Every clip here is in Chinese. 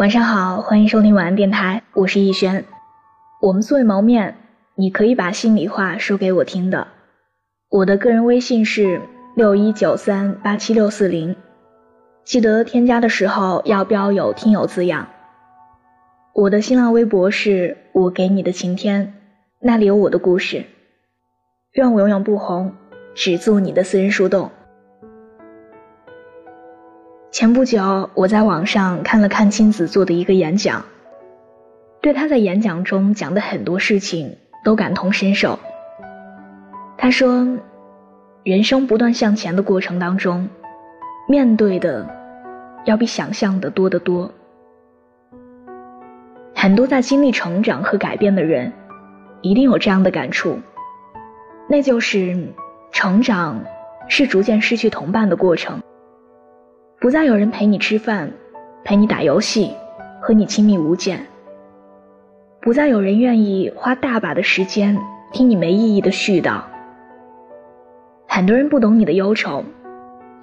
晚上好，欢迎收听晚安电台，我是逸轩。我们素未谋面，你可以把心里话说给我听的。我的个人微信是六一九三八七六四零，记得添加的时候要标有听友字样。我的新浪微博是我给你的晴天，那里有我的故事。愿我永远不红，只做你的私人树洞。前不久，我在网上看了看亲子做的一个演讲，对他在演讲中讲的很多事情都感同身受。他说，人生不断向前的过程当中，面对的要比想象的多得多。很多在经历成长和改变的人，一定有这样的感触，那就是成长是逐渐失去同伴的过程。不再有人陪你吃饭，陪你打游戏，和你亲密无间。不再有人愿意花大把的时间听你没意义的絮叨。很多人不懂你的忧愁，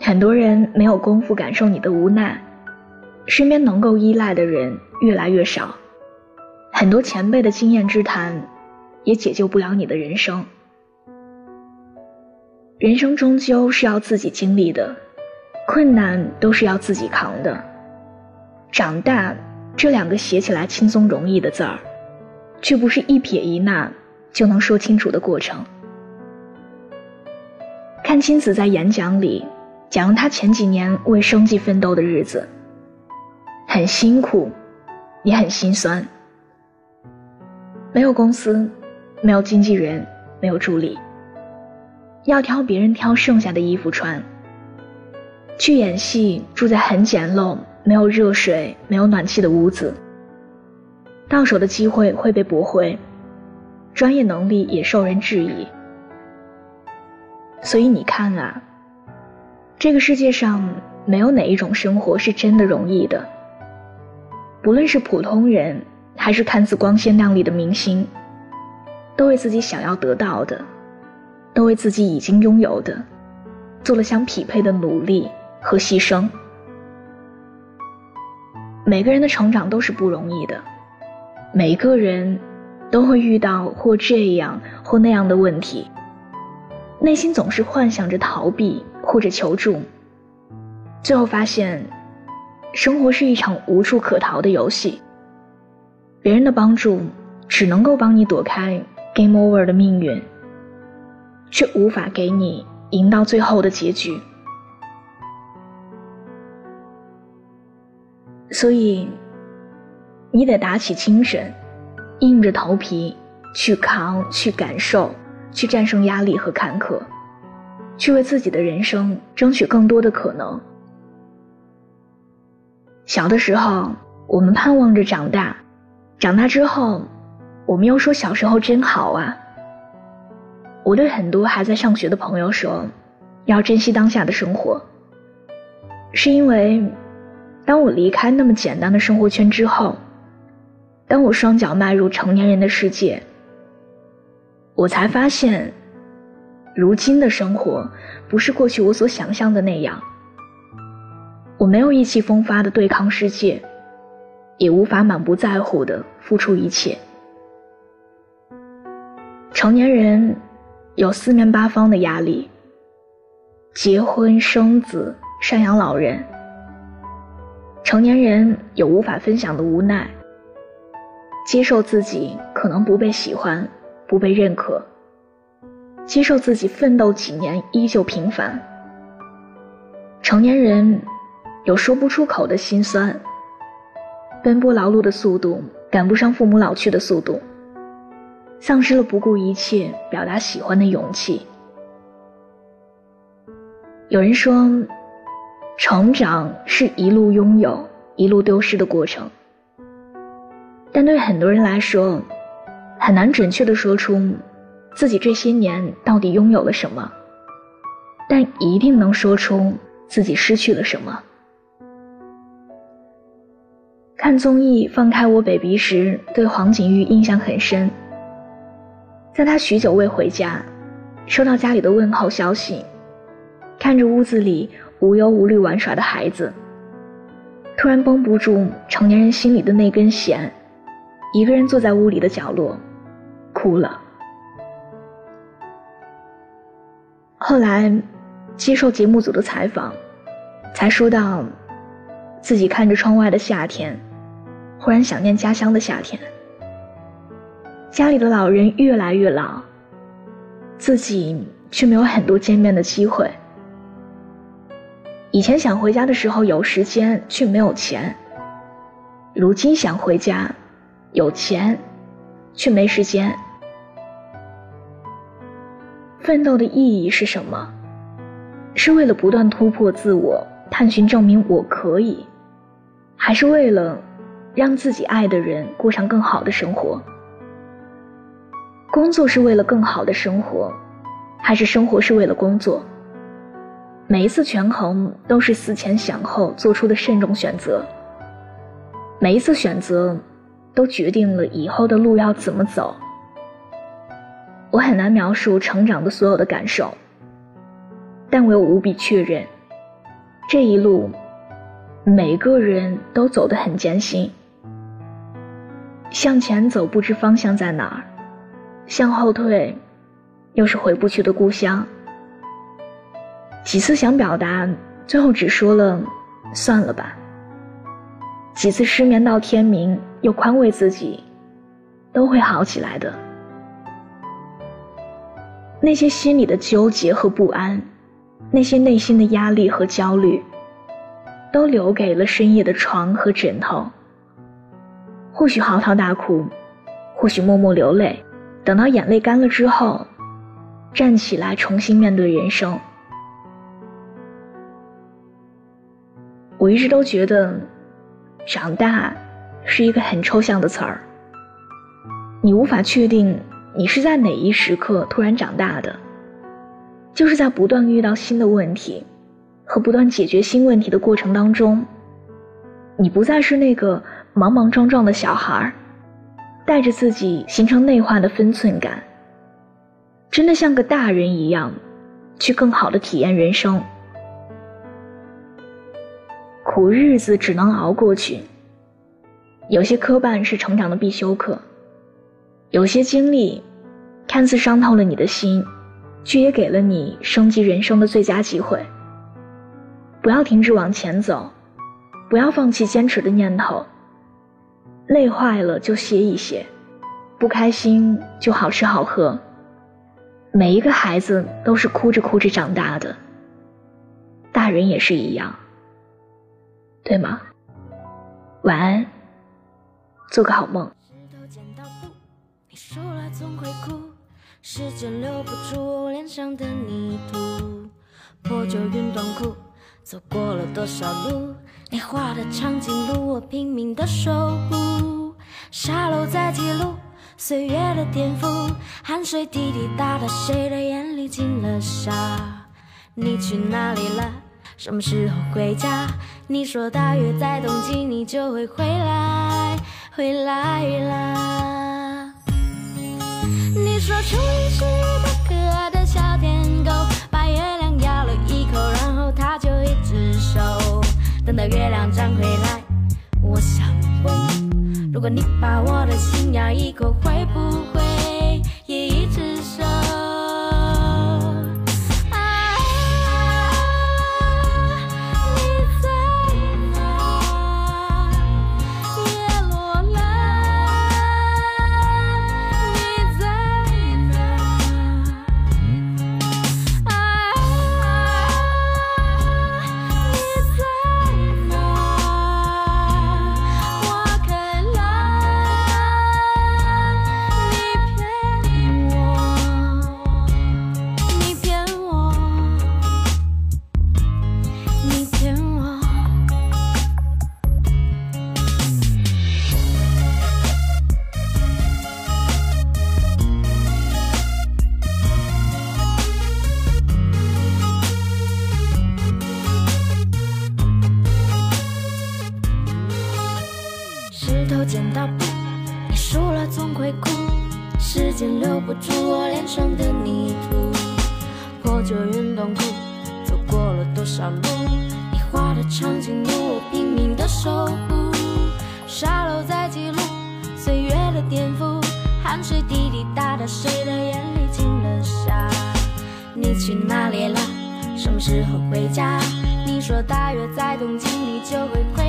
很多人没有功夫感受你的无奈，身边能够依赖的人越来越少，很多前辈的经验之谈，也解救不了你的人生。人生终究是要自己经历的。困难都是要自己扛的。长大这两个写起来轻松容易的字儿，却不是一撇一捺就能说清楚的过程。看青子在演讲里讲了他前几年为生计奋斗的日子，很辛苦，也很心酸。没有公司，没有经纪人，没有助理，要挑别人挑剩下的衣服穿。去演戏，住在很简陋、没有热水、没有暖气的屋子。到手的机会会被驳回，专业能力也受人质疑。所以你看啊，这个世界上没有哪一种生活是真的容易的。不论是普通人，还是看似光鲜亮丽的明星，都为自己想要得到的，都为自己已经拥有的，做了相匹配的努力。和牺牲，每个人的成长都是不容易的，每个人都会遇到或这样或那样的问题，内心总是幻想着逃避或者求助，最后发现，生活是一场无处可逃的游戏。别人的帮助只能够帮你躲开 game over 的命运，却无法给你赢到最后的结局。所以，你得打起精神，硬着头皮去扛、去感受、去战胜压力和坎坷，去为自己的人生争取更多的可能。小的时候，我们盼望着长大；长大之后，我们又说小时候真好啊。我对很多还在上学的朋友说，要珍惜当下的生活，是因为。当我离开那么简单的生活圈之后，当我双脚迈入成年人的世界，我才发现，如今的生活不是过去我所想象的那样。我没有意气风发的对抗世界，也无法满不在乎的付出一切。成年人有四面八方的压力：结婚、生子、赡养老人。成年人有无法分享的无奈，接受自己可能不被喜欢、不被认可，接受自己奋斗几年依旧平凡。成年人有说不出口的心酸，奔波劳碌的速度赶不上父母老去的速度，丧失了不顾一切表达喜欢的勇气。有人说。成长是一路拥有，一路丢失的过程。但对很多人来说，很难准确的说出自己这些年到底拥有了什么，但一定能说出自己失去了什么。看综艺《放开我，baby》时，对黄景瑜印象很深。在他许久未回家，收到家里的问候消息，看着屋子里。无忧无虑玩耍的孩子，突然绷不住成年人心里的那根弦，一个人坐在屋里的角落，哭了。后来接受节目组的采访，才说到自己看着窗外的夏天，忽然想念家乡的夏天。家里的老人越来越老，自己却没有很多见面的机会。以前想回家的时候有时间却没有钱，如今想回家，有钱，却没时间。奋斗的意义是什么？是为了不断突破自我，探寻证明我可以，还是为了让自己爱的人过上更好的生活？工作是为了更好的生活，还是生活是为了工作？每一次权衡都是思前想后做出的慎重选择。每一次选择，都决定了以后的路要怎么走。我很难描述成长的所有的感受，但我又无比确认，这一路，每个人都走得很艰辛。向前走不知方向在哪儿，向后退，又是回不去的故乡。几次想表达，最后只说了“算了吧”。几次失眠到天明，又宽慰自己，都会好起来的。那些心里的纠结和不安，那些内心的压力和焦虑，都留给了深夜的床和枕头。或许嚎啕大哭，或许默默流泪，等到眼泪干了之后，站起来重新面对人生。我一直都觉得，长大是一个很抽象的词儿。你无法确定你是在哪一时刻突然长大的，就是在不断遇到新的问题和不断解决新问题的过程当中，你不再是那个莽莽撞撞的小孩儿，带着自己形成内化的分寸感，真的像个大人一样，去更好的体验人生。苦日子只能熬过去。有些磕绊是成长的必修课，有些经历看似伤透了你的心，却也给了你升级人生的最佳机会。不要停止往前走，不要放弃坚持的念头。累坏了就歇一歇，不开心就好吃好喝。每一个孩子都是哭着哭着长大的，大人也是一样。对吗？晚安，做个好梦。时间留不住脸上的泥土，破旧运动裤，走过了多少路？你画的长颈鹿，我拼命的守护。沙漏在记录岁月的颠覆，汗水滴滴答答，谁的眼里进了沙？你去哪里了？什么时候回家？你说大约在冬季，你就会回来，回来啦。你说初一是一个可爱的小天狗，把月亮咬了一口，然后它就一只手。等到月亮长回来，我想问，如果你把我的心咬一口，会不会总会哭，时间留不住我脸上的泥土，破旧运动裤，走过了多少路，你画的长颈鹿，我拼命的守护，沙漏在记录岁月的颠覆，汗水滴滴答答，谁的眼里进了沙？你去哪里了？什么时候回家？你说大约在冬季，你就会回。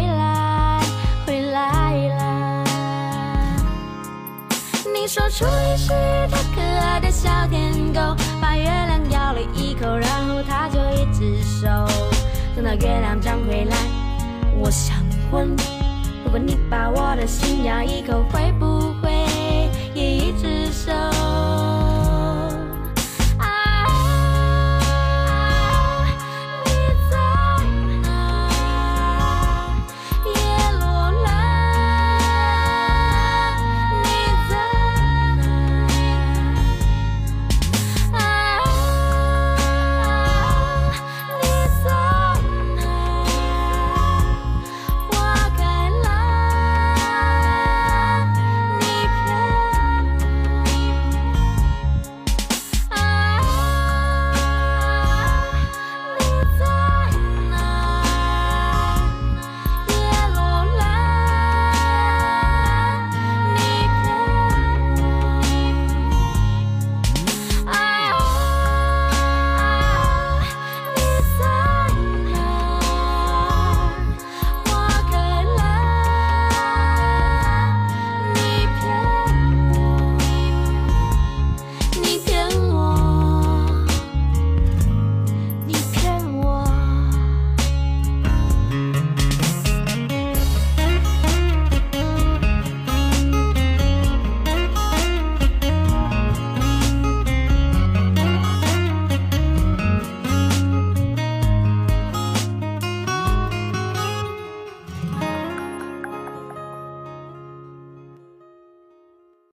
说出一是一条可爱的小天狗，把月亮咬了一口，然后他就一直守。等到月亮长回来，我想问，如果你把我的心咬一口，会不会？